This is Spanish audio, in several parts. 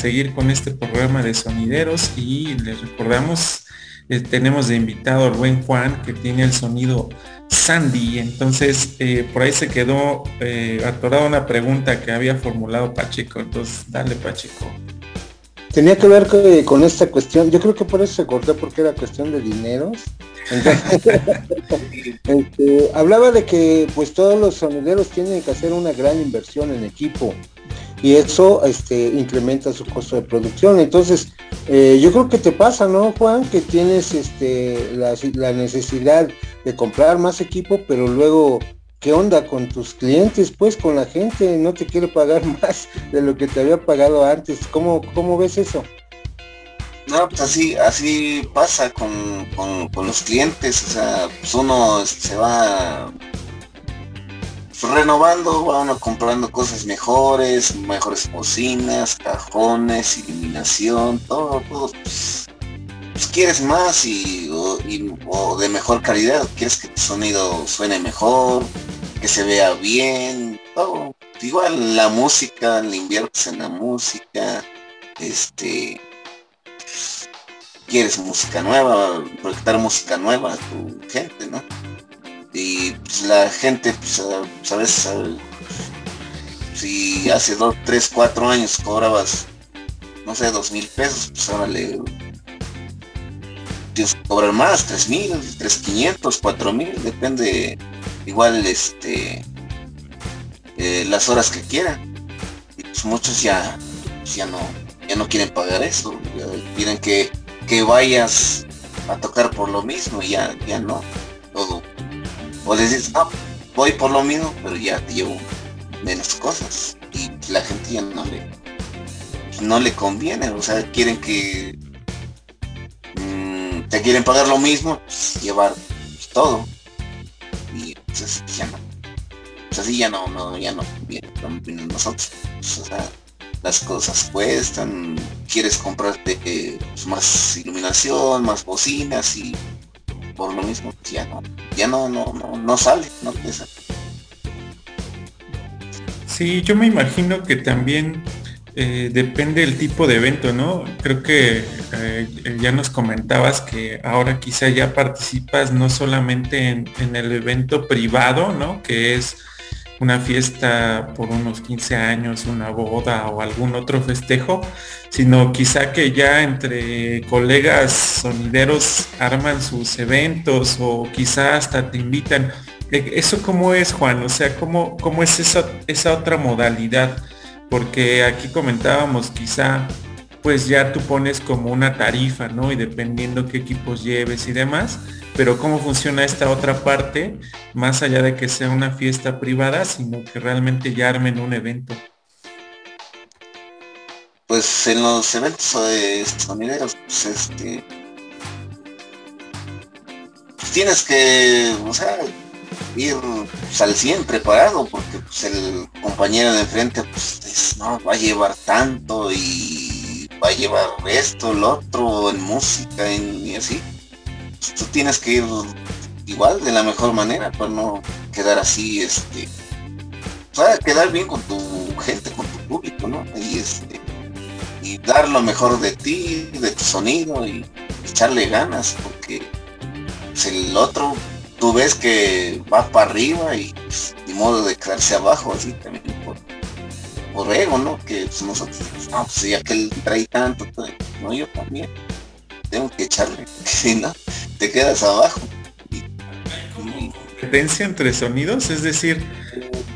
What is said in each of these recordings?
seguir con este programa de sonideros y les recordamos, eh, tenemos de invitado al buen Juan que tiene el sonido Sandy. Entonces, eh, por ahí se quedó eh, atorada una pregunta que había formulado Pacheco. Entonces, dale Pacheco. Tenía que ver con esta cuestión, yo creo que por eso se cortó porque era cuestión de dineros. Este, hablaba de que pues todos los sonideros tienen que hacer una gran inversión en equipo y eso este, incrementa su costo de producción. Entonces, eh, yo creo que te pasa, ¿no, Juan? Que tienes este, la, necesidad de comprar más equipo, pero luego, ¿qué onda con tus clientes? Pues con la gente no te quiere pagar más de lo que te había pagado antes. ¿Cómo, cómo ves eso? No, pues así, así pasa con, con los clientes, o sea, pues uno se va renovando, va comprando cosas mejores, mejores bocinas, cajones, iluminación, todo, todo. Pues, pues quieres más y o, de mejor calidad, quieres que tu sonido suene mejor, que se vea bien, todo. Igual la música, le inviertes en la música, este quieres música nueva, proyectar música nueva a tu gente, ¿no? Y pues, la gente, pues, a, veces, si hace dos, tres, cuatro años cobrabas, no sé, dos mil pesos, pues ahora le tienes que cobrar más, tres mil, tres quinientos, cuatro mil, depende igual este eh, las horas que quieran. Y pues muchos ya, ya no, ya no quieren pagar eso, quieren que, que vayas a tocar por lo mismo ya, ya no. Todo o dices, ah, voy por lo mismo, pero ya te llevo menos cosas. Y la gente ya no le, no le conviene, o sea, quieren que mm, te quieren pagar lo mismo, pues, llevar todo. Y pues ya no. Pues así ya no, no, ya no conviene nosotros. Pues, o sea, las cosas cuestan, quieres comprarte eh, pues, más iluminación, más bocinas y por lo mismo ya no, ya no, no, no, sale, no. Sí, yo me imagino que también eh, depende del tipo de evento, ¿no? Creo que eh, ya nos comentabas que ahora quizá ya participas no solamente en, en, el evento privado, ¿no? Que es una fiesta por unos 15 años, una boda o algún otro festejo, sino quizá que ya entre colegas sonideros arman sus eventos o quizá hasta te invitan. E, ¿Eso cómo es, Juan? O sea, ¿cómo, cómo es esa, esa otra modalidad? Porque aquí comentábamos quizá pues ya tú pones como una tarifa, ¿no? Y dependiendo qué equipos lleves y demás, pero cómo funciona esta otra parte, más allá de que sea una fiesta privada, sino que realmente ya armen un evento. Pues en los eventos sonideros, pues este pues tienes que, o sea, ir pues, al 100 preparado, porque pues el compañero de enfrente pues no va a llevar tanto y va a llevar esto, lo otro, en música y así tú tienes que ir igual de la mejor manera para no quedar así, este, para quedar bien con tu gente, con tu público, ¿no? Y este, y dar lo mejor de ti, de tu sonido y echarle ganas, porque pues, el otro tú ves que va para arriba y ni modo de quedarse abajo así también por, por ego, ¿no? Que pues, nosotros, no, pues ya que él trae tanto, pues, no yo también tengo que echarle, si no, te quedas abajo. Competencia entre sonidos, es decir,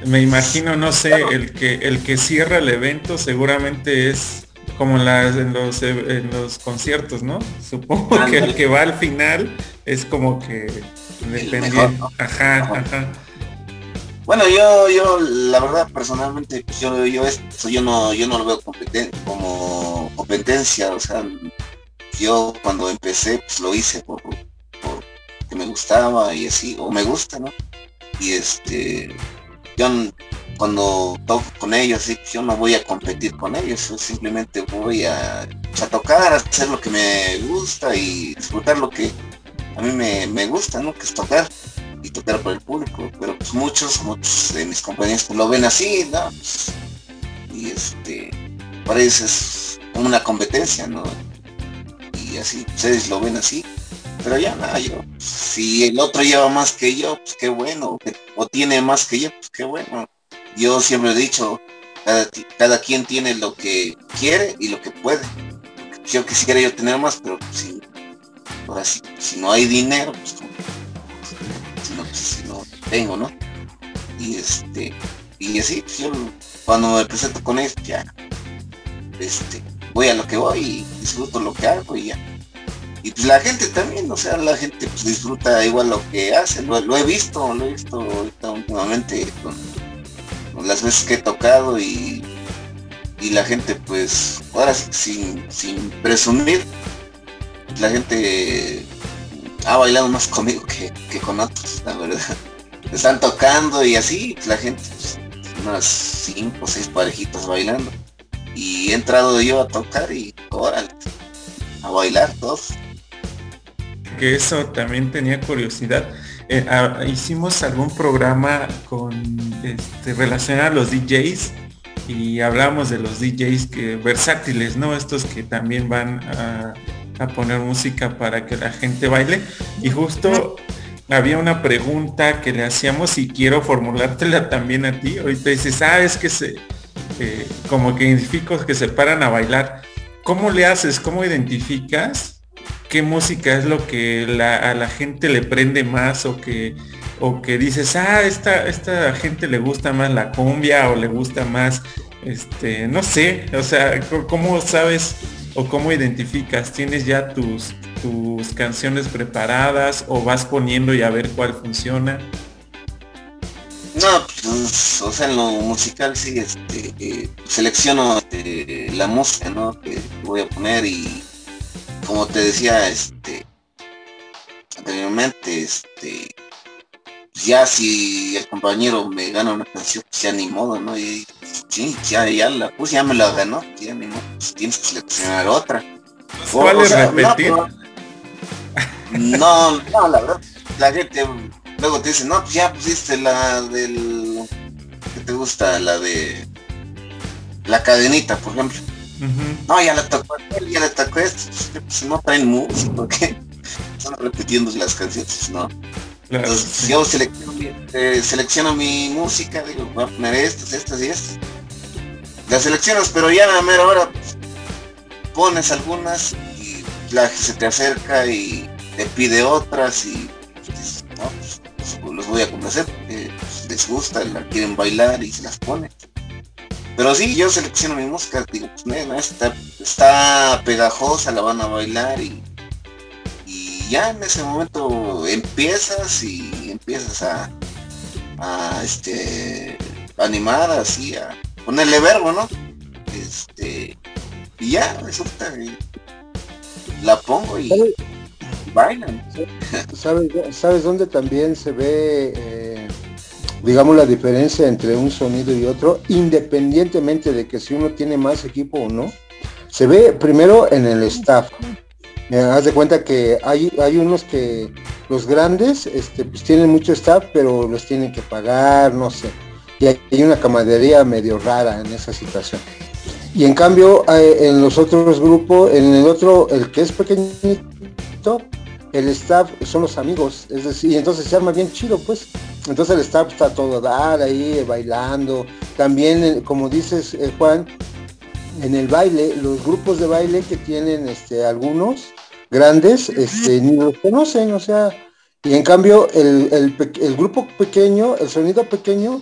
me imagino, no sé, el que el que cierra el evento seguramente es como en, las, en, los, en los conciertos, ¿no? Supongo que el que va al final es como que dependiendo. Ajá, ajá. Bueno, yo, yo, la verdad, personalmente, pues, yo, yo esto, yo no, yo no lo veo como competencia, o sea, yo cuando empecé pues lo hice por, me gustaba y así, o me gusta, ¿no? Y este, yo cuando toco con ellos, ¿sí? yo no voy a competir con ellos, yo simplemente voy a, pues, a, tocar, hacer lo que me gusta y disfrutar lo que a mí me, gusta, ¿no? Que es tocar y tocar para el público, pero pues muchos, muchos de mis compañeros pues, lo ven así, ¿no? y este, para ellos es una competencia, ¿no? Y así, ustedes lo ven así. Pero ya nada, yo, si el otro lleva más que yo, pues qué bueno, o tiene más que yo, pues qué bueno. Yo siempre he dicho, cada, quien tiene lo que quiere y lo que puede. Yo quisiera yo tener más, pero si, ahora sí, si no hay dinero, pues, si, no, pues, si no tengo, ¿no? Y este, y así, pues, yo cuando me presento con esto, ya, este, voy a lo que voy y disfruto lo que hago y ya. Y pues la gente también, o sea, la gente pues disfruta igual lo que hace, lo, he visto, lo he visto ahorita últimamente con, las veces que he tocado y, y la gente pues, ahora sin, sin presumir, la gente ha bailado más conmigo que, con otros, la verdad. Están tocando y así, pues, la gente, pues, unas cinco o seis parejitas bailando. Y he entrado yo a tocar y órale, a bailar todos. Que eso también tenía curiosidad. Eh, hicimos algún programa con este, relacionado a los DJs y hablamos de los DJs que versátiles, ¿no? Estos que también van a, a poner música para que la gente baile. Y justo había una pregunta que le hacíamos y quiero formulártela también a ti. Ahorita dices, ah, es que se, eh, como que identifico que se paran a bailar. ¿Cómo le haces? ¿Cómo identificas qué música es lo que a la gente le prende más o que, o que dices, ah, esta, esta gente le gusta más la cumbia o le gusta más, este, no sé, o sea, ¿cómo sabes o cómo identificas? ¿Tienes ya tus, tus canciones preparadas o vas poniendo y a ver cuál funciona? No, pues, o sea, en lo musical sí, este, eh, selecciono este, la música, ¿no? Que voy a poner y como te decía, este, anteriormente, este, ya si el compañero me gana una canción, pues ya ni modo, ¿no? Y sí, ya, ya la puse, ya me la ganó, ya ni modo, pues tienes que seleccionar otra. ¿Cuál es repetir? No, no, la verdad, la gente luego te dice, no, pues ya pusiste la del que te gusta, la de la cadenita, por ejemplo. No, ya la tocó ya la tocó esto, pues, pues no traen música, porque están repitiendo las canciones, ¿no? Entonces yo selecciono, eh, selecciono, mi música, digo, voy a poner estas, estas y estas. Las seleccionas, pero ya a la mera hora pues, pones algunas y la se te acerca y te pide otras y no, pues, los voy a complacer porque les gusta, la quieren bailar y se las pone. Pero sí, yo selecciono mi música, digo, pues está, está pegajosa, la van a bailar y, y ya en ese momento empiezas y empiezas a, a este animar así, a ponerle verbo, ¿no? Este y ya resulta la pongo y bailan. ¿Sabes, ¿Sabes dónde también se ve, eh, digamos, la diferencia entre un sonido y otro, independientemente de que si uno tiene más equipo o no? Se ve primero en el staff. Me haz de cuenta que hay, hay unos que los grandes este, pues tienen mucho staff, pero los tienen que pagar, no sé. Y hay una camadería medio rara en esa situación. Y en cambio, eh, en los otros grupos, en el otro, el que es pequeñito, el staff son los amigos, es decir, y entonces se arma bien chido, pues. Entonces el staff está todo dar ahí, bailando. También, eh, como dices, eh, Juan, en el baile, los grupos de baile que tienen este, algunos grandes, este, ni los conocen, o sea, y en cambio el, el, grupo pequeño, el sonido pequeño,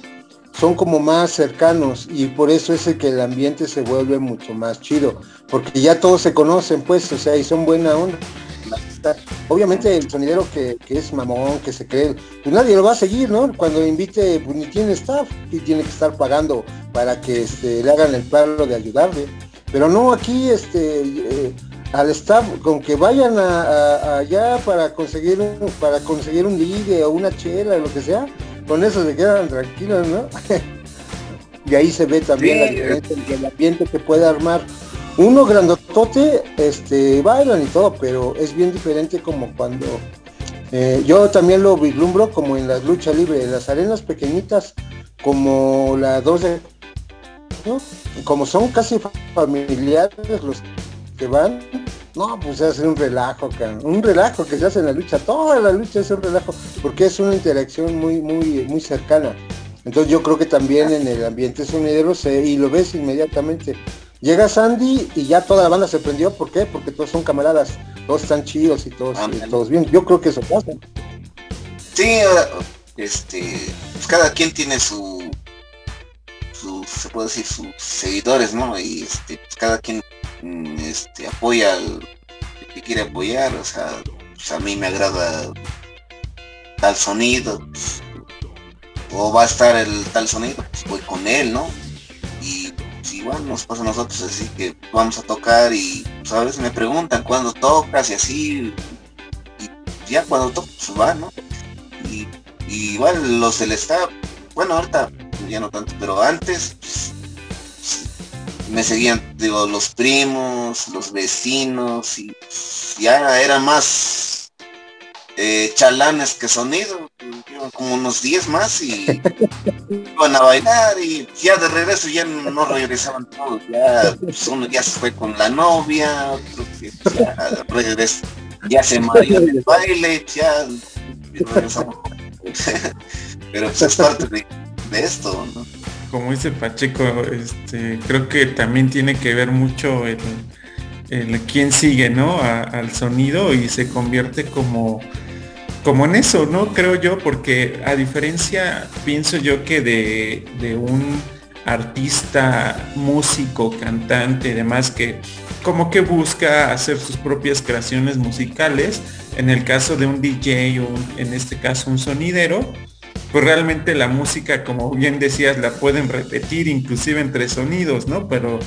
son como más cercanos y por eso es el que el ambiente se vuelve mucho más chido, porque ya todos se conocen, pues, o sea, y son buena onda. Obviamente el sonidero que, es mamón, que se cree, pues nadie lo va a seguir, ¿no? Cuando invite, pues ni tiene staff y tiene que estar pagando para que este, le hagan el palo de ayudarle. Pero no, aquí este eh, al staff, con que vayan allá para conseguir un, para conseguir un ligue o una chela, lo que sea, con eso se quedan tranquilos, ¿no? y ahí se ve también la diferencia entre el ambiente que puede armar uno grandotote, este, bailan y todo, pero es bien diferente como cuando eh, yo también lo vislumbro como en la lucha libre, en las arenas pequeñitas, como la 2 de ¿no? Como son casi familiares los que van, no, pues se hace un relajo, un relajo que se hace en la lucha, toda la lucha es un relajo, porque es una interacción muy, muy, muy cercana. Entonces yo creo que también en el ambiente sonidero se, y lo ves inmediatamente. Llega Sandy y ya toda la banda se prendió, ¿por qué? Porque todos son camaradas, todos están chidos y todos, todos bien. Yo creo que eso pasa. Sí, este, pues cada quien tiene su, su, se puede decir, sus seguidores, ¿no? Y este, pues cada quien mm, este, apoya al que quiere apoyar, o sea, pues a mí me agrada tal sonido, pues, o va a estar el tal sonido, pues voy con él, ¿no? Y igual nos pasa a nosotros así que vamos a tocar y pues, a veces me preguntan cuándo tocas y así, y ya cuando toco, pues va, ¿no? Y, igual los del staff, bueno ahorita ya no tanto, pero antes pues, me seguían, digo, los primos, los vecinos, y ya era más eh, chalanes que sonido, como unos 10 más y iban a bailar y ya de regreso ya no regresaban todos, ya pues, uno ya se fue con la novia, otro ya regresó, ya se mareó el baile, ya pero pues es parte de, esto, ¿no? Como dice Pacheco, este, creo que también tiene que ver mucho el, el quién sigue, ¿no? al sonido y se convierte como como en eso, ¿no? Creo yo, porque a diferencia, pienso yo que de, un artista, músico, cantante, demás, que como que busca hacer sus propias creaciones musicales, en el caso de un DJ o en este caso un sonidero, pues realmente la música, como bien decías, la pueden repetir inclusive entre sonidos, ¿no? Pero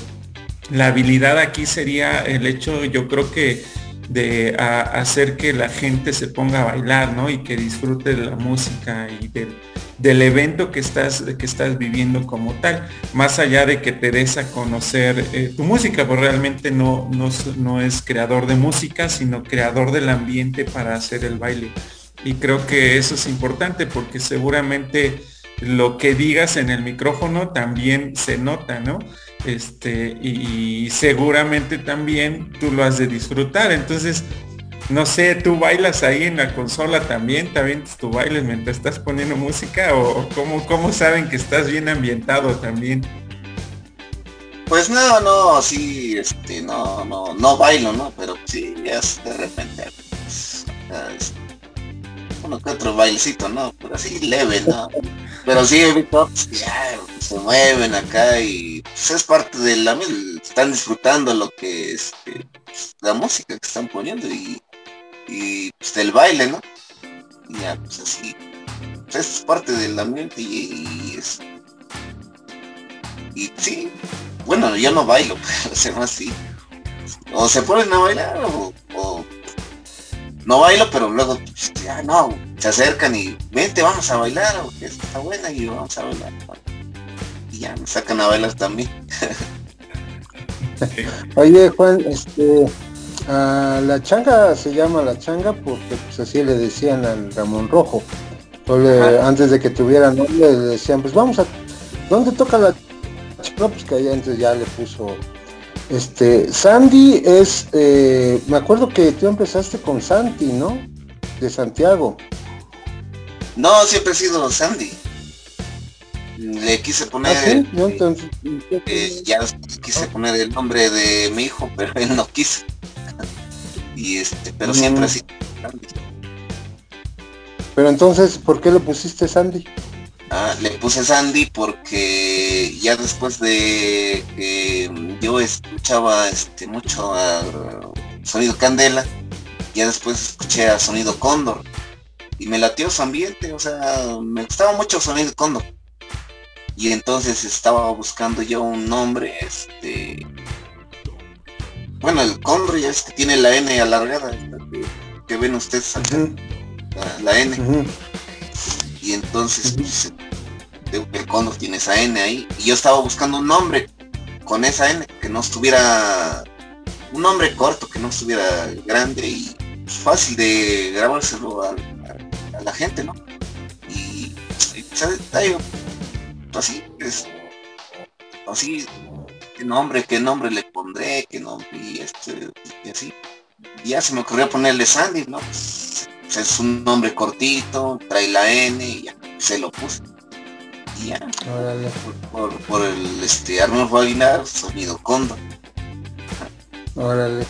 la habilidad aquí sería el hecho, yo creo que de hacer que la gente se ponga a bailar, ¿no? Y que disfrute de la música y del, evento que estás, que estás viviendo como tal, más allá de que te des a conocer eh, tu música, pues realmente no, no, no es creador de música, sino creador del ambiente para hacer el baile. Y creo que eso es importante porque seguramente lo que digas en el micrófono también se nota, ¿no? Este, y, seguramente también tú lo has de disfrutar. Entonces, no sé, tú bailas ahí en la consola también, también tú bailes mientras estás poniendo música o, cómo, cómo saben que estás bien ambientado también. Pues no, no, sí, este, no, no, no bailo, ¿no? Pero sí, ya de repente, pues, uno que otro bailecito, ¿no? Pero así leve, ¿no? Pero sí he visto que se mueven acá y pues, es parte de la están disfrutando lo que es este, la música que están poniendo y, y pues, del baile, ¿no? Ya, pues así. Pues, es parte del ambiente y, y, es. Y sí, bueno, yo no bailo, pero se así. O se ponen a bailar o no bailo, pero luego ya no, se acercan y vente, vamos a bailar, o que está buena y vamos a bailar. Y ya me sacan a bailar también. Oye Juan, este la changa se llama la changa porque pues así le decían al Ramón Rojo. antes de que tuviera nombre le decían, pues vamos a, ¿dónde toca la changa? Pues que allá antes ya le puso este, Sandy es, eh, me acuerdo que tú empezaste con Santi, ¿no? De Santiago. No, siempre he sido Sandy. Le quise poner, ¿Ah, eh, ya quise poner el nombre de mi hijo, pero él no quiso. y este, pero siempre ha sido Sandy. Pero entonces, ¿por qué le pusiste Sandy? Ah, le puse Sandy porque ya después de que yo escuchaba este mucho a sonido Candela, ya después escuché a sonido Cóndor. Y me latió su ambiente, o sea, me gustaba mucho sonido Cóndor. Y entonces estaba buscando yo un nombre, este bueno el Cóndor ya es que tiene la N alargada, que, ven ustedes acá, la, N y entonces pues, el cóndor tiene esa N ahí y yo estaba buscando un nombre con esa N que no estuviera un nombre corto que no estuviera grande y fácil de grabárselo a, la gente no y, así es así, qué nombre, qué nombre le pondré, qué nombre, y este, y así. Y ya se me ocurrió ponerle Sandy, ¿no? Pues, es un nombre cortito, trae la N y ya, se lo puse. Y ya. Por, por, el este Arnulfo Aguilar, sonido Condo. Órale.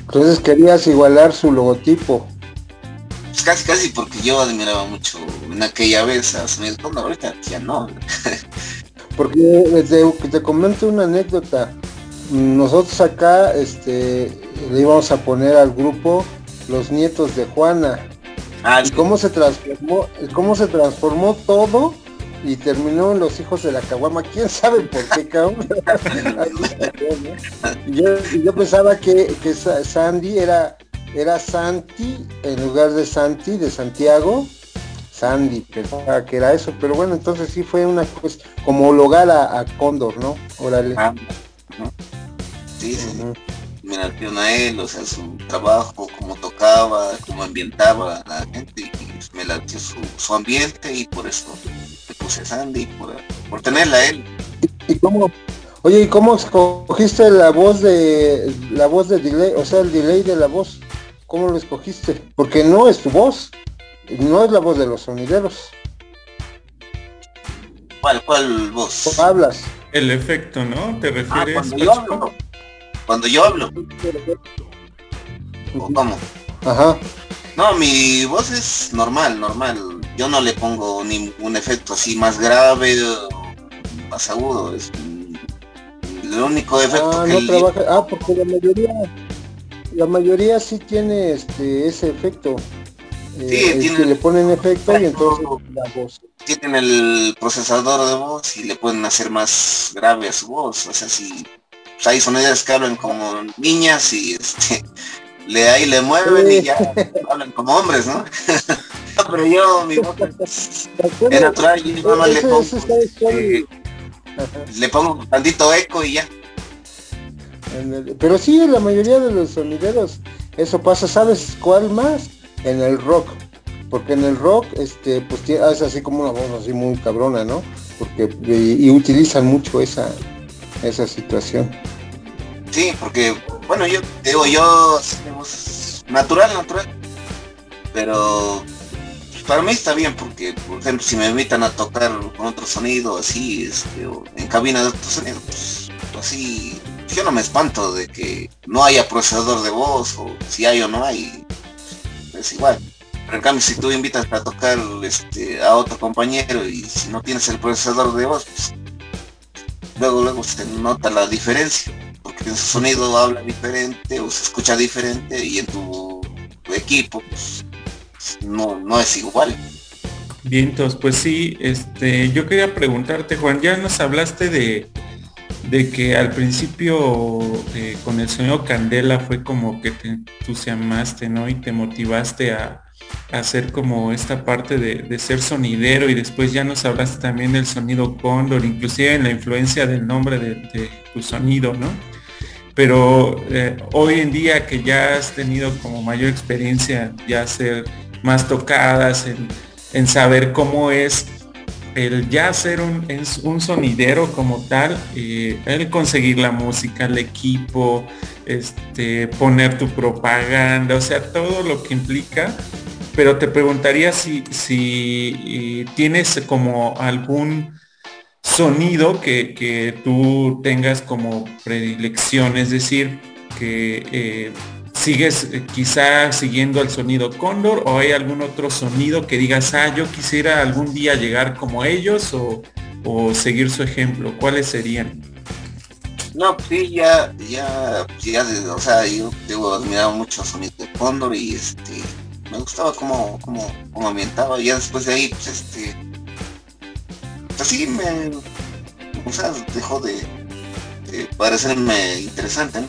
Entonces querías igualar su logotipo. Pues casi casi porque yo admiraba mucho en aquella vez a Sonido Condo, ahorita ya no. porque te, te comento una anécdota. Nosotros acá este le íbamos a poner al grupo los nietos de Juana. Ah, y cómo se transformó, cómo se transformó todo y terminó en los hijos de la caguama. ¿Quién sabe por qué, cabrón? yo, yo pensaba que, que Sandy era, era Santi en lugar de Santi, de Santiago. Sandy, pensaba que era eso, pero bueno, entonces sí fue una cosa como hogar a, Cóndor, ¿no? Órale. Ah, sí, sí me a él, o sea, su trabajo, cómo tocaba, cómo ambientaba a la gente, y me latió su, ambiente y por eso le puse Sandy, por, por tenerla a él. ¿Y cómo, oye, ¿y cómo escogiste la voz de, la voz de delay, o sea, el delay de la voz? ¿Cómo lo escogiste? Porque no es tu voz, no es la voz de los sonideros. ¿Cuál, cuál voz? ¿Cómo hablas? El efecto, ¿no? ¿Te ah, refieres? Cuando yo hablo. ¿O cómo? Ajá. No, mi voz es normal, normal. Yo no le pongo ningún efecto así más grave o más agudo. Es el único efecto ah, que no trabaja. Ah, porque la mayoría, la mayoría sí tiene este ese efecto. Sí, eh, tiene, le ponen efecto y entonces la voz. Tienen el procesador de voz y le pueden hacer más grave a su voz. O sea, si pues hay sonidos que hablan como niñas y este le ahí le mueven y ya hablan como hombres, ¿no? pero yo mi voz es natural y nada más le pongo este, le pongo un tantito eco y ya. Pero sí, en la mayoría de los sonideros eso pasa, ¿sabes cuál más? En el rock. Porque en el rock, este, pues es así como una voz así muy cabrona, ¿no? Porque y utilizan mucho esa, esa situación. Sí, porque, bueno, yo digo, yo natural, natural, pero para mí está bien porque, por ejemplo, si me invitan a tocar con otro sonido así, este, en cabina de otro sonido, pues así, yo no me espanto de que no haya procesador de voz o si hay o no hay, es igual. Pero en cambio, si tú invitas a tocar este, a otro compañero y si no tienes el procesador de voz, pues luego luego se nota la diferencia, porque su sonido habla diferente o se escucha diferente y en tu, equipo pues, no, no es igual. Vientos, pues sí, este, yo quería preguntarte, Juan, ya nos hablaste de, de que al principio eh, con el sonido Candela fue como que te entusiasmaste, ¿no? Y te motivaste a, hacer como esta parte de, ser sonidero y después ya nos hablaste también del sonido cóndor, inclusive en la influencia del nombre de, tu sonido, ¿no? Pero eh, hoy en día que ya has tenido como mayor experiencia, ya ser más tocadas, en, saber cómo es el ya ser un, un sonidero como tal, eh, el conseguir la música, el equipo, este, poner tu propaganda, o sea, todo lo que implica, pero te preguntaría si, si tienes como algún sonido que, tú tengas como predilección, es decir, que eh, sigues eh, quizá siguiendo el sonido cóndor o hay algún otro sonido que digas, ah, yo quisiera algún día llegar como ellos o, seguir su ejemplo, ¿cuáles serían? No, pues sí, ya, ya, ya, o sea, yo tengo admirado mucho sonido de cóndor y este me gustaba cómo, cómo, cómo ambientaba. Ya después de ahí, pues este. Pues, me. O sea, dejó de, parecerme interesante.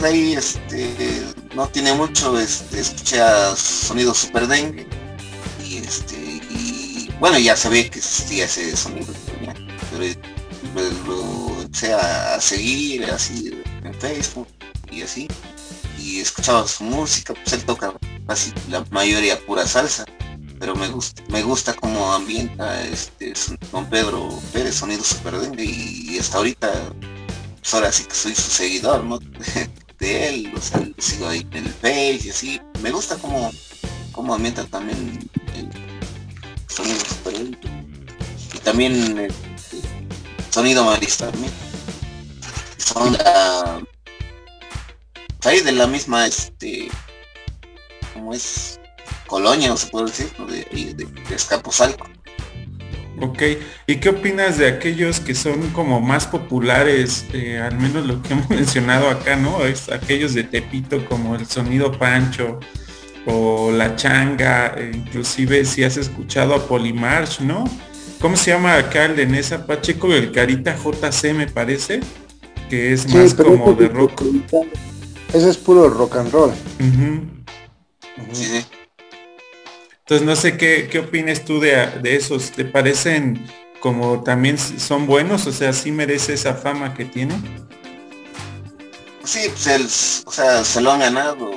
De ahí, este. No tiene mucho, este, escuché a sonido super dengue. Y este. Y bueno, ya sabía que existía ese sonido. Pero pues, lo empecé a seguir así en Facebook y así y escuchaba su música, pues él toca casi la mayoría pura salsa. pero me gusta, me gusta cómo ambienta este con Pedro Pérez, sonido super dengue y, hasta ahorita, pues ahora sí que soy su seguidor, ¿no? de él, o sea, sigo ahí en el page y así, me gusta cómo, cómo ambienta también el sonido super y también el, sonido marista también. Son la, ahí de la misma este como es colonia, o se puede decir, de, de, Ok, ¿y qué opinas de aquellos que son como más populares, eh, al menos lo que hemos mencionado acá, ¿no? Es aquellos de Tepito como el sonido Pancho o la changa, e inclusive si has escuchado a Polimarch, ¿no? ¿Cómo se llama acá el de Nesa Pacheco? El Carita JC me parece, que es más como de rock. Ese es puro rock and roll. Entonces no sé qué, qué opinas tú de, esos. ¿Te parecen como también son buenos? O sea, ¿sí merece esa fama que tiene? Sí, pues o sea, se lo han ganado.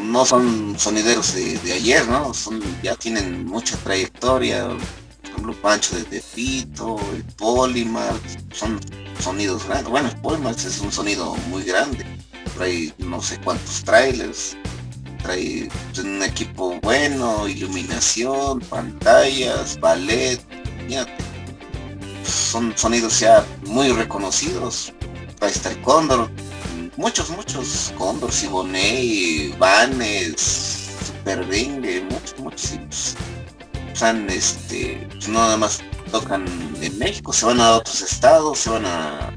no son sonideros de, ayer, ¿no? Son, ya tienen mucha trayectoria. Por ejemplo, Pancho de Tepito, el Polimar, son sonidos grandes. Bueno, el Polimar es un sonido muy grande. Trae no sé cuántos trailers trae un equipo bueno, iluminación, pantallas, ballet, son sonidos ya muy reconocidos. Para estar Cóndor, muchos, muchos Cóndor, Siboney, Vanes, Super muchos, muchos. Pues, este, pues, no nada más tocan en México, se van a otros estados, se van a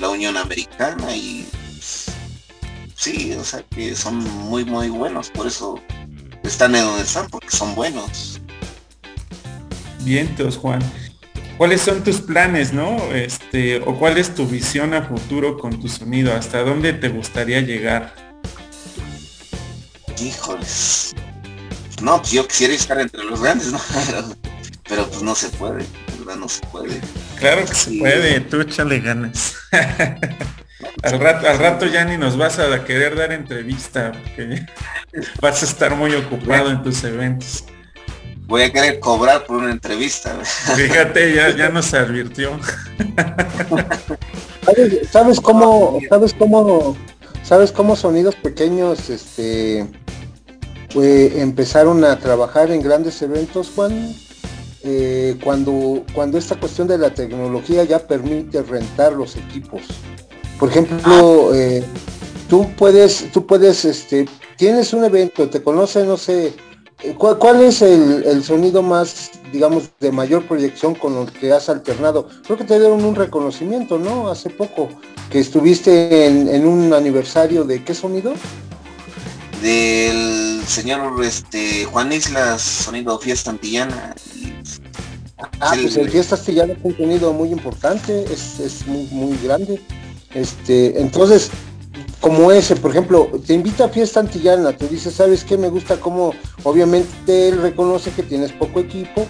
la Unión Americana y sí, o sea que son muy muy buenos, por eso están en donde están, porque son buenos. Vientos, Juan. ¿Cuáles son tus planes, no? Este, o cuál es tu visión a futuro con tu sonido? ¿Hasta dónde te gustaría llegar? Híjoles. No, pues yo quisiera estar entre los grandes, ¿no? Pero, pues no se puede, ¿verdad? No se puede. Claro que se puede, tú échale ganas. Al rato, al rato ya ni nos vas a querer dar entrevista, porque vas a estar muy ocupado en tus eventos. Voy a querer cobrar por una entrevista. Fíjate, ya, ya nos advirtió. ¿Sabes, cómo, sabes cómo, sabes cómo sonidos pequeños este empezaron a trabajar en grandes eventos, Juan? Eh, cuando, cuando esta cuestión de la tecnología ya permite rentar los equipos. Por ejemplo, eh, tú puedes, tú puedes, este, tienes un evento, te conoce, no sé, eh, ¿cuál, es el, sonido más, digamos, de mayor proyección con el que has alternado? Creo que te dieron un reconocimiento, ¿no? Hace poco, que estuviste en, un aniversario de qué sonido? Del señor este, Juan Islas, sonido Fiesta Antillana. Ah, pues el Fiesta Antillana es un sonido muy importante, es, es muy, muy grande. Este, entonces, como ese, por ejemplo, te invita a fiesta antillana, te dice, ¿sabes qué? Me gusta como, obviamente él reconoce que tienes poco equipo,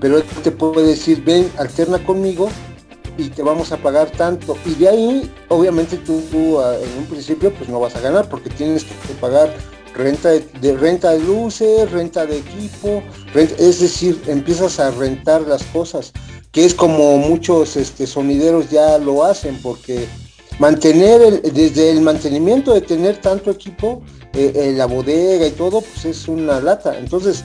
pero él te puede decir, ven, alterna conmigo y te vamos a pagar tanto. Y de ahí, obviamente tú, ah, en un principio pues no vas a ganar porque tienes que pagar renta de, renta de luces, renta de equipo, es decir, empiezas a rentar las cosas, que es como muchos este, sonideros ya lo hacen porque mantener desde el mantenimiento de tener tanto equipo, eh, eh, la bodega y todo, pues es una lata. Entonces,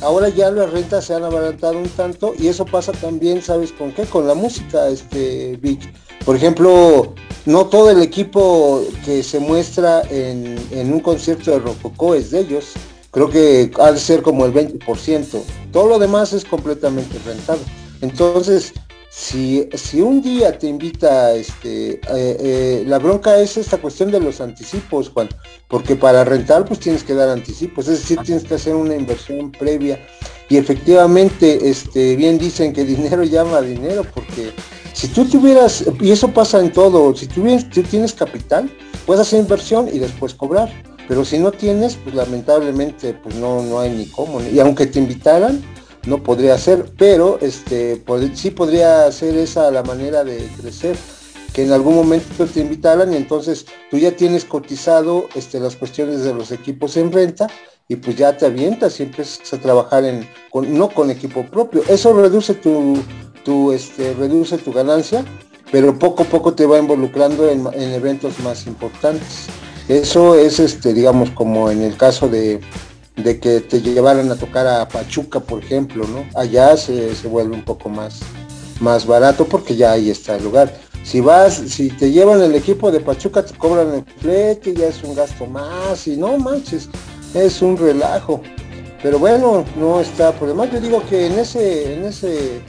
ahora ya las rentas se han abarantado un tanto y eso pasa también, ¿sabes con qué? Con la música, este Vic. Por ejemplo, no todo el equipo que se muestra en, en un concierto de Rococó es de ellos. Creo que ha de ser como el 20%. Todo lo demás es completamente rentado. Entonces, si, si un día te invita, este, eh, eh, la bronca es esta cuestión de los anticipos, Juan, porque para rentar pues tienes que dar anticipos, es decir, tienes que hacer una inversión previa. Y efectivamente, este, bien dicen que dinero llama a dinero, porque si tú tuvieras, y eso pasa en todo, si tú, tú tienes capital, puedes hacer inversión y después cobrar, pero si no tienes, pues lamentablemente pues no, no hay ni cómo, y aunque te invitaran, no podría ser, pero este sí podría ser esa la manera de crecer, que en algún momento te invitaran y entonces tú ya tienes cotizado este, las cuestiones de los equipos en renta y pues ya te avientas y empiezas a trabajar en, no con equipo propio. Eso reduce tu, tu, este, reduce tu ganancia, pero poco a poco te va involucrando en, eventos más importantes. Eso es, este, digamos, como en el caso de, de que te llevaran a tocar a Pachuca, por ejemplo, ¿no? Allá se, se vuelve un poco más, más barato porque ya ahí está el lugar. Si vas, si te llevan el equipo de Pachuca, te cobran el flete, ya es un gasto más, y no manches, es un relajo. Pero bueno, no está por demás. Yo digo que en ese, en ese,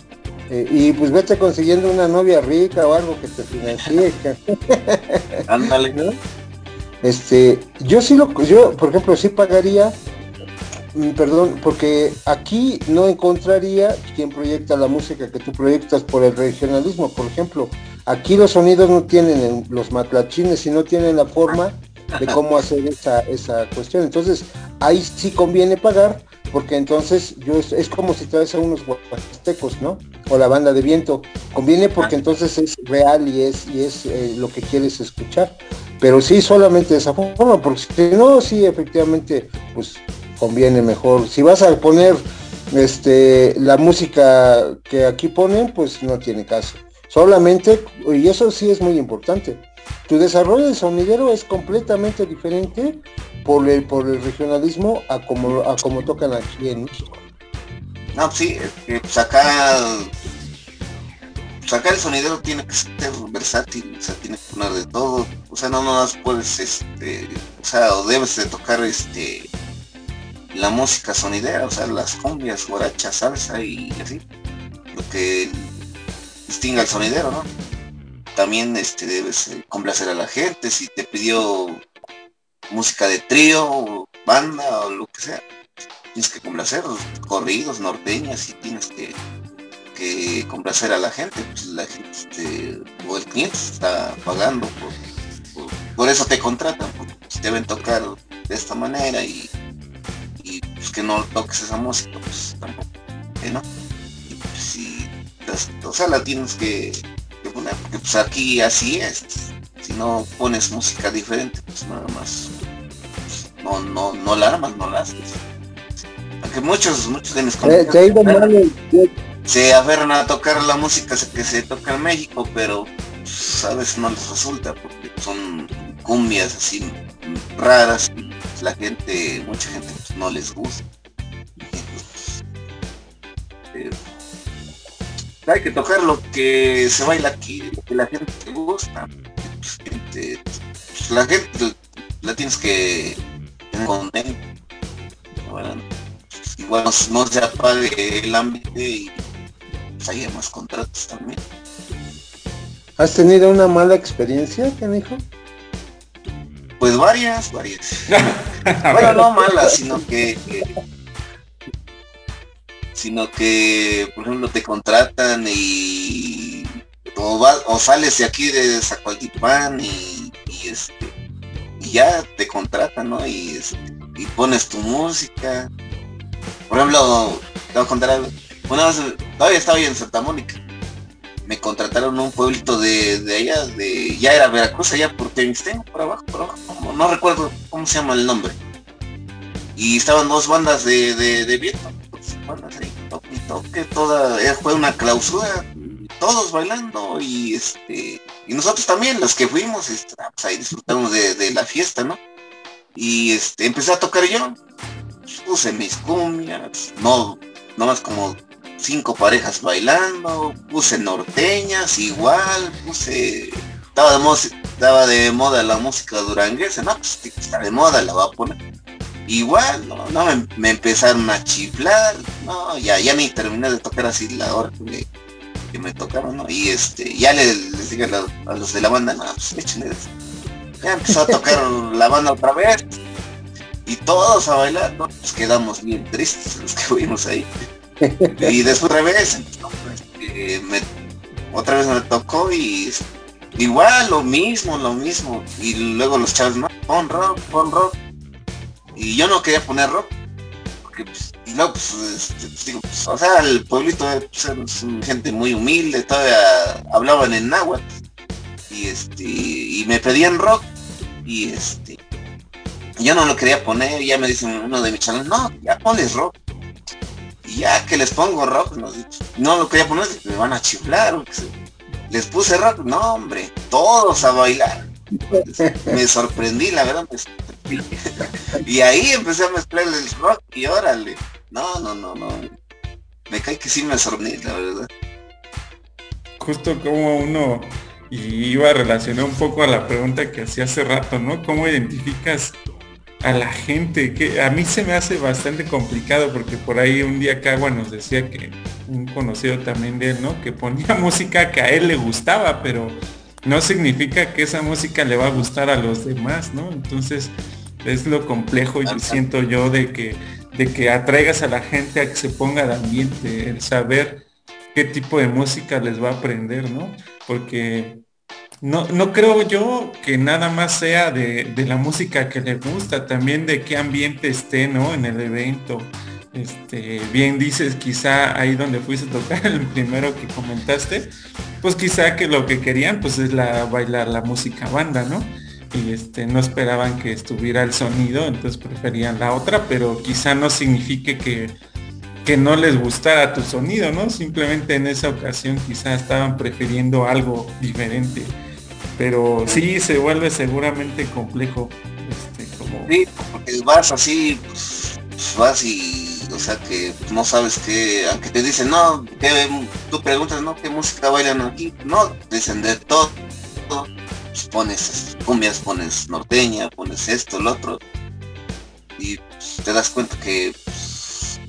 eh, y pues vete consiguiendo una novia rica o algo que te financie. Ándale. Este, yo sí lo, yo, por ejemplo, sí pagaría perdón, porque aquí no encontraría quien proyecta la música que tú proyectas por el regionalismo, por ejemplo. Aquí los sonidos no tienen los matlachines y no tienen la forma de cómo hacer esa, esa cuestión. Entonces, ahí sí conviene pagar, porque entonces yo es, como si traes a unos huastecos, ¿no? O la banda de viento. Conviene porque entonces es real y es, y es eh, lo que quieres escuchar. Pero sí solamente de esa forma, porque si no, sí, efectivamente, pues conviene mejor. Si vas a poner este la música que aquí ponen, pues no tiene caso. Solamente, y eso sí es muy importante, tu desarrollo de sonidero es completamente diferente por el, por el regionalismo a como, a como tocan aquí en México. No, sí, pues acá, pues acá el sonidero tiene que ser versátil, o sea, tiene que poner de todo, o sea, no más puedes, este, o sea, o debes de tocar, este, la música sonidera, o sea, las cumbias, guarachas, salsa y así, lo que distingue al sonidero, ¿no? También este, debes eh, complacer a la gente, si te pidió música de trío, banda o lo que sea, tienes que complacer, corridos, norteñas y tienes que, que complacer a la gente, pues la gente este, o el cliente está pagando por, por, eso te contratan, porque deben tocar de esta manera y pues, que no toques esa música, pues tampoco, ¿no? Y pues o sea, la tienes que, poner, porque pues aquí así es, si no pones música diferente, pues nada más, pues, no, no, no la armas, no la haces. Aunque muchos, muchos de mis compañeros se aferran a tocar la música que se toca en México, pero pues, a veces no les resulta porque son cumbias así raras la gente, mucha gente pues, no les gusta. Eh, hay que tocar lo que se baila aquí, lo que la gente le gusta. Pues, la gente la tienes que tener igual no, se apague el ámbito y pues, haya más contratos también. ¿Has tenido una mala experiencia, hijo Pues varias, varias. bueno, no malas, sino que, sino que, por ejemplo, te contratan y o, sales de aquí de Zacualtipán y, y este y ya te contratan, ¿no? Y, este, y pones tu música. Por ejemplo, te voy a contar algo. Una vez, todavía estaba en Santa Mónica me contrataron un pueblito de, de, allá, de ya era Veracruz, allá por Temistén, por abajo, por abajo, no, recuerdo cómo se llama el nombre. Y estaban dos bandas de, de, de viento, bandas ahí, toque, toque, toda, eh, fue una clausura, todos bailando y este, y nosotros también, los que fuimos, este, ah, pues ahí disfrutamos de, la fiesta, ¿no? Y este, empecé a tocar yo, puse mis cumbias, no, no más como cinco parejas bailando, puse norteñas igual, puse estaba de moda, estaba de moda la música duranguesa, no, pues está de moda, la va a poner. Igual, no, no me, empezaron a chiflar, no, ya, ya ni terminé de tocar así la hora que me, que me tocaron, ¿no? Y este, ya les, dije a, los de la banda, no, pues échenle Ya empezó a tocar la banda otra vez. Y todos a bailar, ¿no? Pues quedamos bien tristes los que fuimos ahí y después otra vez, otra vez me tocó y igual lo mismo, lo mismo. Y luego los chavos, no, pon rock, pon rock. Y yo no quería poner rock. Porque pues, y luego pues, este, pues, o sea, el pueblito pues, es gente muy humilde, todavía hablaban en náhuatl. Y este, y me pedían rock. Y este, yo no lo quería poner, ya me dicen uno de mis channel, no, ya pones rock. Y ya que les pongo rock, no, lo quería poner, me van a chiflar. Les puse rock, no hombre, todos a bailar. me sorprendí, la verdad. y ahí empecé a mezclar el rock y órale. No, no, no, no. Me cae que sí me sorprendí, la verdad. Justo como uno y iba a relacionar un poco a la pregunta que hacía hace rato, ¿no? ¿Cómo identificas a la gente? Que a mí se me hace bastante complicado porque por ahí un día Cagua nos decía que un conocido también de él, ¿no? Que ponía música que a él le gustaba, pero no significa que esa música le va a gustar a los demás, ¿no? Entonces es lo complejo y siento yo de que de que atraigas a la gente a que se ponga de ambiente, el saber qué tipo de música les va a aprender, ¿no? Porque no, no creo yo que nada más sea de, la música que le gusta, también de qué ambiente esté, ¿no? En el evento. Este, bien dices, quizá ahí donde fuiste a tocar el primero que comentaste, pues quizá que lo que querían pues es la bailar la música banda, ¿no? Y este, no esperaban que estuviera el sonido, entonces preferían la otra, pero quizá no signifique que, que no les gustara tu sonido, ¿no? Simplemente en esa ocasión quizá estaban prefiriendo algo diferente pero sí se vuelve seguramente complejo. Este, como... Sí, porque vas así, pues, vas y, o sea que no sabes qué, aunque te dicen, no, que tú preguntas, no, qué música bailan aquí, no, dicen de todo, pues, pones cumbias, pones norteña, pones esto, lo otro, y pues, te das cuenta que, pues,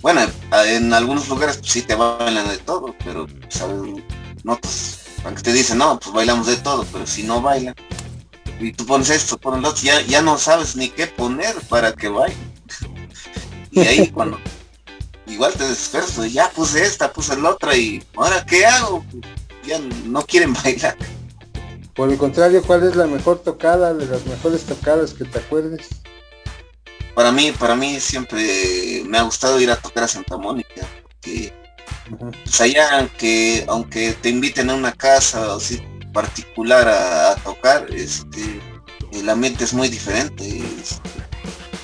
bueno, en algunos lugares sí te bailan de todo, pero, ¿sabes? notas aunque te dicen, no, pues bailamos de todo, pero si no bailan, y tú pones esto, pones lo otro, ya, ya no sabes ni qué poner para que bailen. y ahí cuando igual te desesperas, pues ya puse esta, puse la otra y ahora qué hago? Ya no quieren bailar. Por el contrario, ¿cuál es la mejor tocada de las mejores tocadas que te acuerdes? Para mí, para mí siempre me ha gustado ir a tocar a Santa Mónica, porque pues allá que aunque te inviten a una casa así particular a, tocar, este, el ambiente es muy diferente.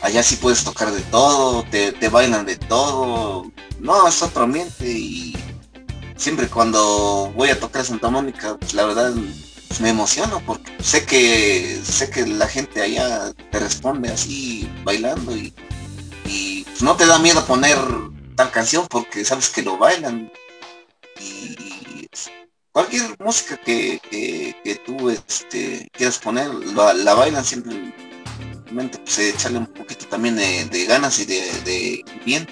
allá sí puedes tocar de todo, te, bailan de todo. No, es otro ambiente y siempre cuando voy a tocar Santa Mónica, pues la verdad me emociono porque sé que sé que la gente allá te responde así bailando y, y no te da miedo poner canción porque sabes que lo bailan. Y, cualquier música que, que, tú este, quieras poner, la, bailan simplemente pues, echarle un poquito también de, ganas y de, bien.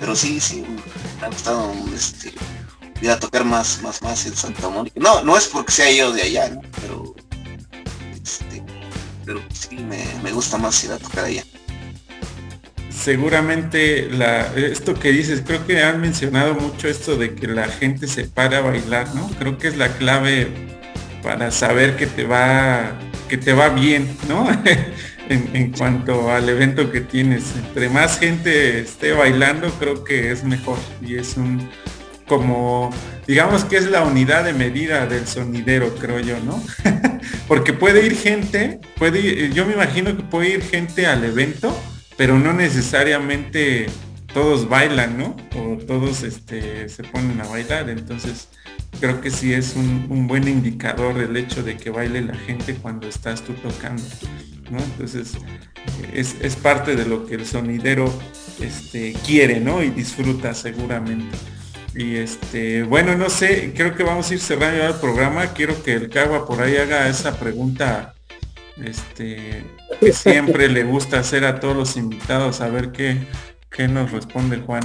Pero sí, sí, me ha gustado este, ir a tocar más, más, más en Santa Mónica. No, no es porque sea yo de allá, pero este, pero sí me, me gusta más ir a tocar allá seguramente la, esto que dices, creo que han mencionado mucho esto de que la gente se para a bailar, ¿no? Creo que es la clave para saber que te va, que te va bien, ¿no? en, cuanto al evento que tienes. Entre más gente esté bailando, creo que es mejor. Y es un como digamos que es la unidad de medida del sonidero, creo yo, ¿no? Porque puede ir gente, puede yo me imagino que puede ir gente al evento pero no necesariamente todos bailan, ¿no? O todos este, se ponen a bailar. Entonces, creo que sí es un, buen indicador el hecho de que baile la gente cuando estás tú tocando, ¿no? Entonces, es, parte de lo que el sonidero este, quiere, ¿no? Y disfruta seguramente. Y este, bueno, no sé, creo que vamos a ir cerrando el programa. Quiero que el Cagua por ahí haga esa pregunta este, que siempre le gusta hacer a todos los invitados, a ver qué, qué nos responde Juan.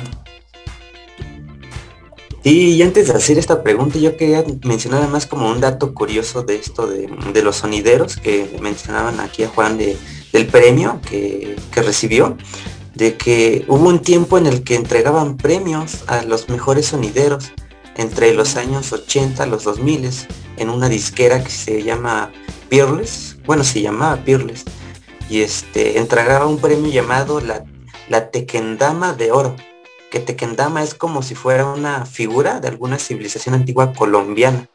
Sí, y antes de hacer esta pregunta, yo quería mencionar además como un dato curioso de esto de, los sonideros que mencionaban aquí a Juan de, del premio que, que, recibió, de que hubo un tiempo en el que entregaban premios a los mejores sonideros entre los años 80 los 2000 en una disquera que se llama Peerless, bueno, se llamaba Peerless, y este, entregaba un premio llamado la, la Tequendama de Oro, que Tequendama es como si fuera una figura de alguna civilización antigua colombiana.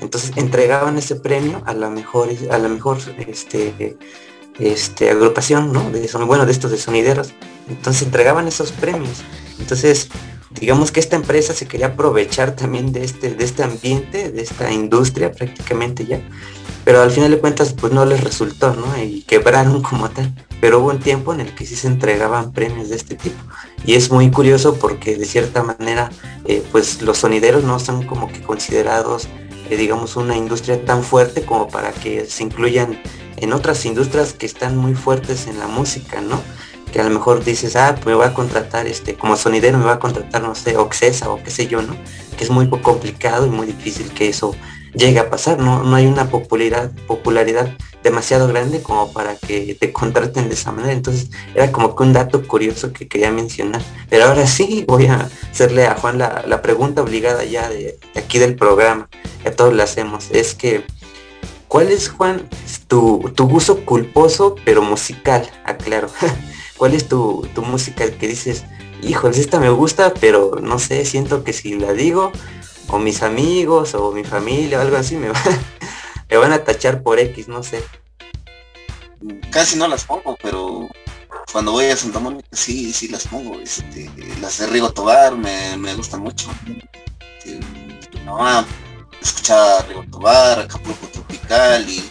Entonces entregaban ese premio a la mejor, a la mejor este, este, agrupación, ¿no? De son, bueno, de estos de sonideros. Entonces entregaban esos premios. Entonces, digamos que esta empresa se quería aprovechar también de este, de este ambiente, de esta industria prácticamente ya. Pero al final de cuentas, pues no les resultó, ¿no? Y quebraron como tal. Pero hubo un tiempo en el que sí se entregaban premios de este tipo. Y es muy curioso porque de cierta manera, eh, pues los sonideros no son como que considerados, eh, digamos, una industria tan fuerte como para que se incluyan en otras industrias que están muy fuertes en la música, ¿no? Que a lo mejor dices, ah, me voy a contratar, este, como sonidero me va a contratar, no sé, Oxesa o qué sé yo, ¿no? Que es muy complicado y muy difícil que eso llegue a pasar, ¿no? No hay una popularidad, popularidad demasiado grande como para que te contraten de esa manera. Entonces era como que un dato curioso que quería mencionar. Pero ahora sí voy a hacerle a Juan la, pregunta obligada ya de, aquí del programa. A todos la hacemos. Es que ¿Cuál es, Juan, tu, tu gusto culposo, pero musical? Aclaro. ¿Cuál es tu, música que dices, híjole, esta me gusta, pero no sé, siento que si la digo, o mis amigos, o mi familia, o algo así, me, me van a tachar por X, no sé. Casi no las pongo, pero cuando voy a Santa Mónica sí, sí las pongo. Este, las de Rigo Tobar me, me gustan mucho. Este, escuchaba Rigo Tobar, Acapulco Tropical y,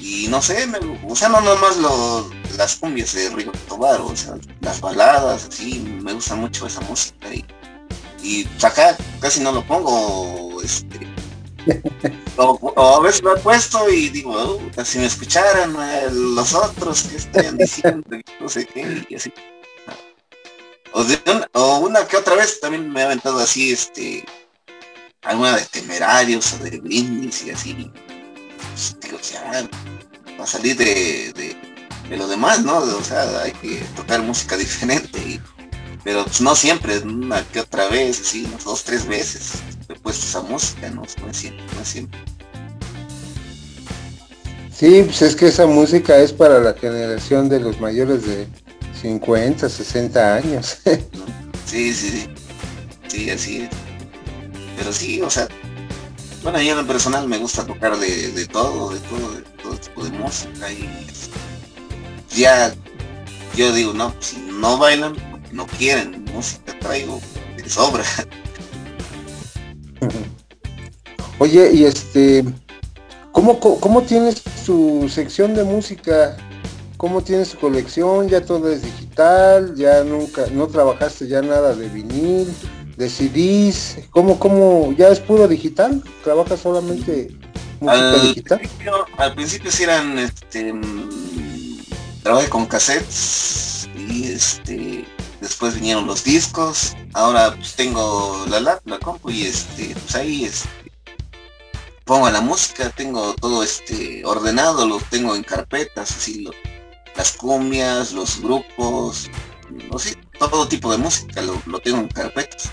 y no sé, me, o sea, no nomás lo, las cumbias de Rigo Tobar, o sea, las baladas, así, me gusta mucho esa música y, y acá casi no lo pongo, este, o, a veces lo he puesto y digo, oh, si me escucharan eh, los otros que estarían diciendo, no sé qué, y así. O, de o una que otra vez también me ha aventado así, este, alguna de temerarios o de brindis y así. Digo, o sea, va a salir de, de, lo demás, ¿no? O sea, hay que tocar música diferente. pero pues, no siempre, una que otra vez, así, unas dos, tres veces he puesto esa música, ¿no? No es siempre, no es siempre. Sí, pues es que esa música es para la generación de los mayores de 50, 60 años. sí, sí, sí. Sí, así es. Pero sí, o sea, bueno, yo en lo personal me gusta tocar de, todo, de todo, de todo tipo de música y ya yo digo, no, si no bailan, no quieren, música traigo de sobra. Oye, y este, ¿cómo, cómo tienes tu sección de música? ¿Cómo tienes tu colección? ¿Ya todo es digital? ¿Ya nunca, no trabajaste ya nada de vinil? Decidís, ¿cómo, cómo, ya es puro digital? ¿Trabaja solamente música al digital? Principio, al principio sí eran, este, mm, trabajé con cassettes y este, después vinieron los discos, ahora pues tengo la lap, la compu y este, pues ahí este, pongo la música, tengo todo este ordenado, lo tengo en carpetas, así las cumbias, los grupos, no sé, todo tipo de música lo, lo tengo en carpetas.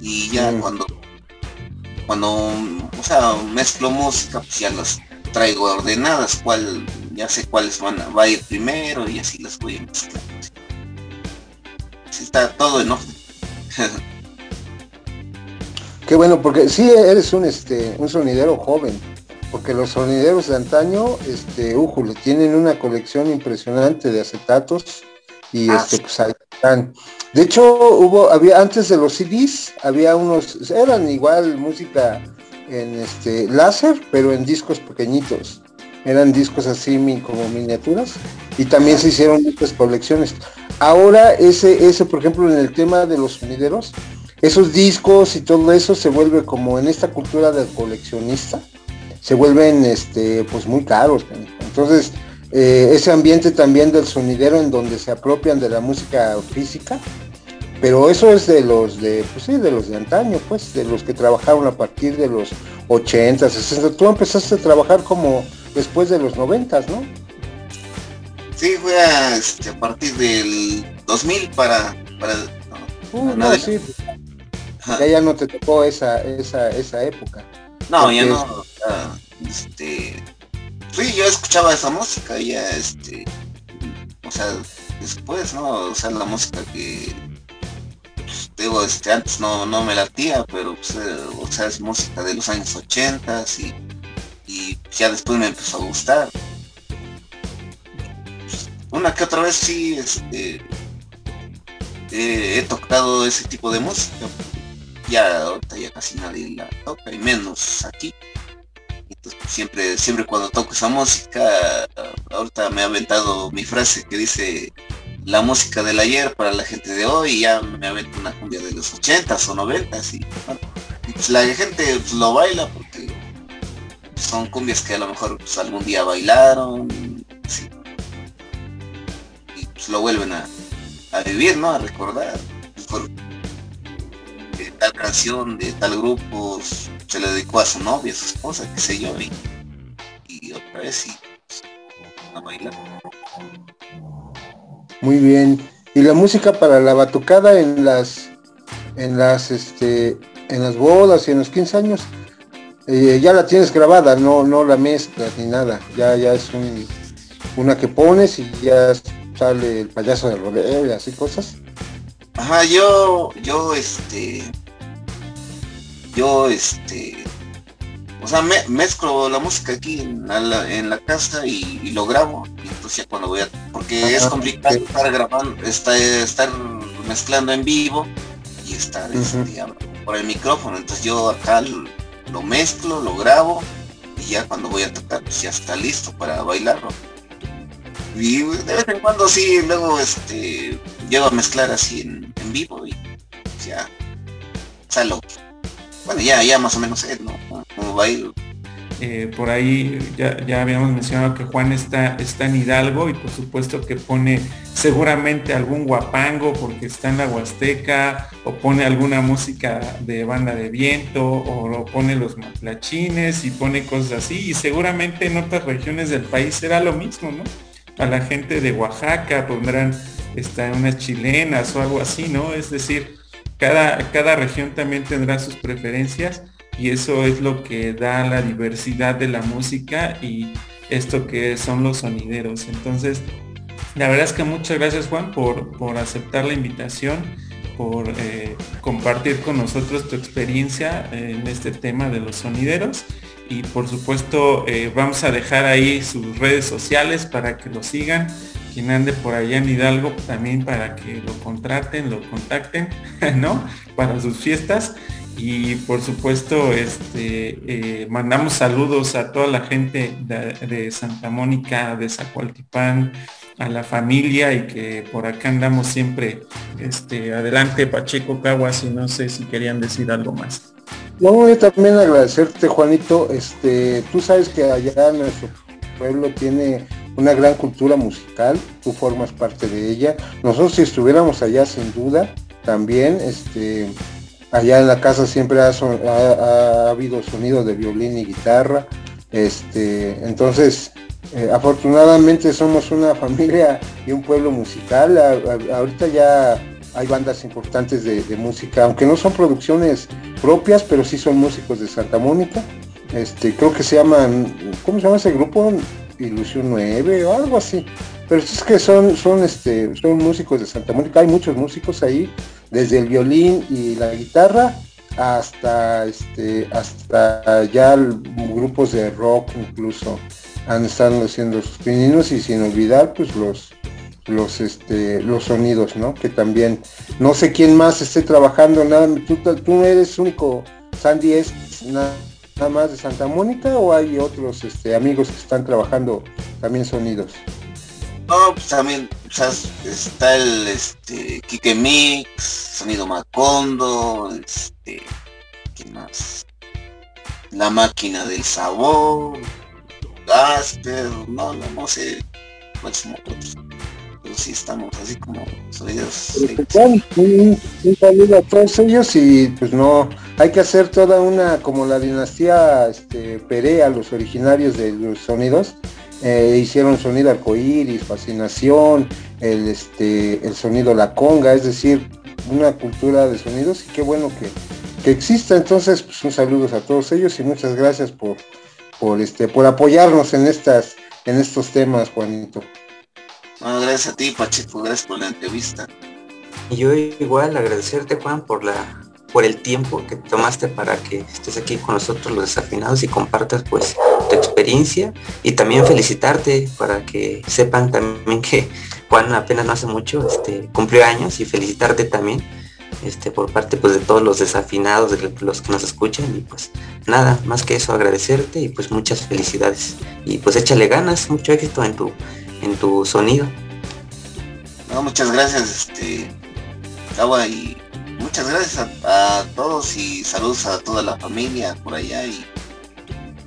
Y ya mm. cuando cuando o sea mezclo música pues ya las traigo ordenadas cuál ya sé cuáles van a, va a ir primero y así las voy a mezclar. Está todo en orden. Qué bueno porque sí eres un este un sonidero joven porque los sonideros de antaño este újule tienen una colección impresionante de acetatos y ah, este pues ahí están de hecho, hubo, había, antes de los CDs, había unos, eran igual música en este láser, pero en discos pequeñitos. Eran discos así como miniaturas. Y también se hicieron muchas colecciones. Ahora ese, ese, por ejemplo, en el tema de los sonideros, esos discos y todo eso se vuelve como en esta cultura del coleccionista, se vuelven este, pues muy caros. Entonces, eh, ese ambiente también del sonidero en donde se apropian de la música física, pero eso es de los de, pues sí, de los de antaño, pues, de los que trabajaron a partir de los 80, 60. Tú empezaste a trabajar como después de los 90, ¿no? Sí, fue a, este, a partir del 2000 para... para uh, no, sí, ya, ya no te tocó esa, esa, esa época. No, ya no. este, sí, yo escuchaba esa música ya, este, o sea, después, ¿no? O sea, la música que, pues, digo, este, antes no, no me latía, pero, pues, eh, o sea, es música de los años 80 y, ya después me empezó a gustar. una que otra vez sí este, he tocado ese tipo de música. Ya ya casi nadie la toca, y menos aquí. Pues, siempre, siempre cuando toco esa música, ahorita me ha aventado mi frase que dice la música del ayer para la gente de hoy, ya me aventado una cumbia de los ochentas o noventas y, pues la gente pues, lo baila porque son cumbias que a lo mejor pues, algún día bailaron y pues lo vuelven a, vivir, ¿no? A recordar. Tal canción de tal grupo se le dedicó a su novia, a su esposa, qué sé yo, y, otra vez y a bailar. Muy bien. ¿Y la música para la batucada en las en las este en las bodas y en los 15 años? Eh, ya la tienes grabada, no, no la mezclas ni nada, ya, ya es una que pones y ya sale el payaso de rodeo y así cosas. Ajá, yo, yo este, yo este, o sea, me, mezclo la música aquí en la, casa y, lo grabo, y entonces ya cuando voy a, porque es complicado estar grabando, estar, estar mezclando en vivo y estar este, por el micrófono, entonces yo acá lo mezclo, lo grabo y ya cuando voy a tocar pues ya está listo para bailarlo. Y de vez en cuando sí, luego este llego a mezclar así en, vivo y pues, ya salo. Bueno ya, ya más o menos sé, ¿no? Como bailo eh, por ahí ya, habíamos mencionado que Juan está, está en Hidalgo y por supuesto que pone seguramente algún guapango porque está en la Huasteca o pone alguna música de banda de viento o lo pone los matlachines y pone cosas así y seguramente en otras regiones del país será lo mismo, ¿no? A la gente de Oaxaca pondrán está, unas chilenas o algo así, ¿no? Es decir, cada, cada región también tendrá sus preferencias y eso es lo que da la diversidad de la música y esto que son los sonideros. Entonces, la verdad es que muchas gracias Juan por, por aceptar la invitación, por eh, compartir con nosotros tu experiencia en este tema de los sonideros y por supuesto eh, vamos a dejar ahí sus redes sociales para que lo sigan quien ande por allá en Hidalgo también para que lo contraten, lo contacten, ¿no? Para sus fiestas y por supuesto este, eh, mandamos saludos a toda la gente de, Santa Mónica, de Zacualtipán, a la familia y que por acá andamos siempre este, adelante Pacheco Caguas y no sé si querían decir algo más. No, yo también agradecerte Juanito, este, tú sabes que allá nuestro pueblo tiene una gran cultura musical, tú formas parte de ella. Nosotros si estuviéramos allá sin duda, también este allá en la casa siempre ha, habido sonido de violín y guitarra. Este, entonces, eh, afortunadamente somos una familia y un pueblo musical. ahorita ya hay bandas importantes de, música, aunque no son producciones propias, pero sí son músicos de Santa Mónica. Este, creo que se llaman, ¿cómo se llama ese grupo? Ilusión 9 o algo así. Pero es que son, son, este, son músicos de Santa Mónica, hay muchos músicos ahí, desde el violín y la guitarra hasta este hasta ya grupos de rock incluso han estado haciendo sus pininos y sin olvidar pues los los este los sonidos no que también no sé quién más esté trabajando nada tú, tú eres único Sandy es nada, más de Santa Mónica o hay otros este amigos que están trabajando también sonidos no, pues también está el este Kike Mix, Sonido Macondo, este, ¿qué más? La máquina del sabor, Gasper, no, no, no sé cuáles. Pero sí estamos así como sonidos. un, saludo a todos ellos y pues no, hay que hacer toda una, como la dinastía este, Perea, los originarios de los sonidos, eh, hicieron sonido arcoíris, fascinación, el, este, el sonido la conga, es decir, una cultura de sonidos y qué bueno que, que exista. Entonces, pues un saludo a todos ellos y muchas gracias por, por este, por apoyarnos en estas, en estos temas, Juanito. Gracias a ti, Pacheco, gracias por la entrevista. Y yo igual agradecerte, Juan, por la por el tiempo que tomaste para que estés aquí con nosotros los desafinados y compartas pues tu experiencia. Y también felicitarte para que sepan también que Juan apenas no hace mucho este, cumplió años y felicitarte también este, por parte pues, de todos los desafinados, de los que nos escuchan. Y pues nada, más que eso agradecerte y pues muchas felicidades. Y pues échale ganas, mucho éxito en tu, en tu sonido. muchas gracias, este, y muchas gracias a, todos y saludos a toda la familia por allá y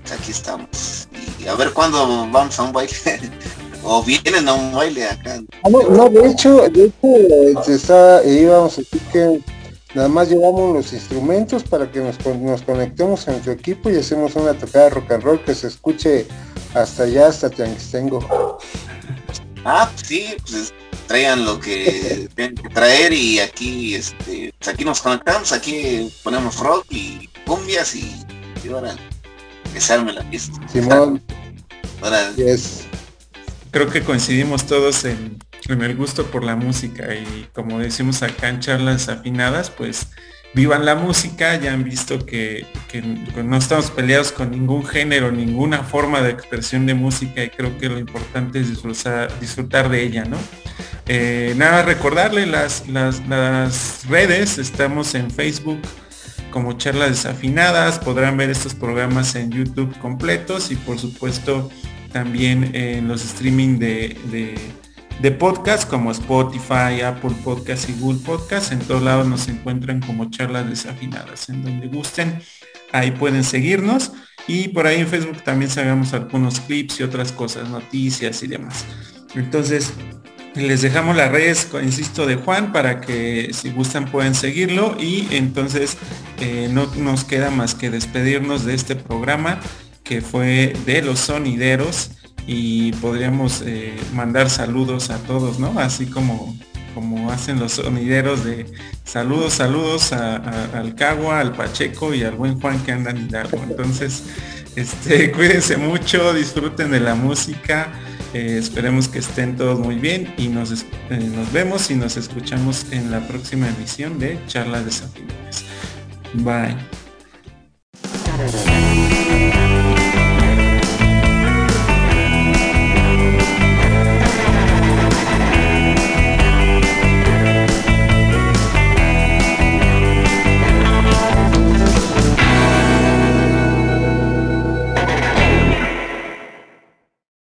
pues, aquí estamos. Y a ver cuándo vamos a un baile. o vienen a un baile acá. Ah, no, de hecho, de hecho este, está, íbamos a decir que nada más llevamos los instrumentos para que nos, nos conectemos a nuestro equipo y hacemos una tocada de rock and roll que se escuche hasta allá, hasta Tianguistengo. Ah, sí, pues traigan lo que tienen que traer y aquí este pues aquí nos conectamos, aquí ponemos rock y cumbias y, ahora que se arme la pista. Simón. ahora, Creo que coincidimos todos en, el gusto por la música y como decimos acá en charlas afinadas, pues vivan la música, ya han visto que, no estamos peleados con ningún género, ninguna forma de expresión de música y creo que lo importante es disfrutar, de ella, ¿no? Eh, nada, recordarle las, redes, estamos en Facebook como charlas desafinadas, podrán ver estos programas en YouTube completos y por supuesto también en los streaming de, de podcast como Spotify, Apple Podcast y Google Podcast. En todos lados nos encuentran como charlas desafinadas. En donde gusten, ahí pueden seguirnos. Y por ahí en Facebook también sacamos algunos clips y otras cosas, noticias y demás. Entonces, les dejamos las redes, insisto, de Juan para que si gustan pueden seguirlo y entonces eh, no nos queda más que despedirnos de este programa que fue de los sonideros y podríamos eh, mandar saludos a todos, ¿no? Así como, como hacen los sonideros de saludos, saludos al Cagua, al Pacheco y al buen Juan que andan en Hidalgo. Entonces, este, cuídense mucho, disfruten de la música eh, esperemos que estén todos muy bien y nos, eh, nos vemos y nos escuchamos en la próxima emisión de Charlas Desafinadas. Bye.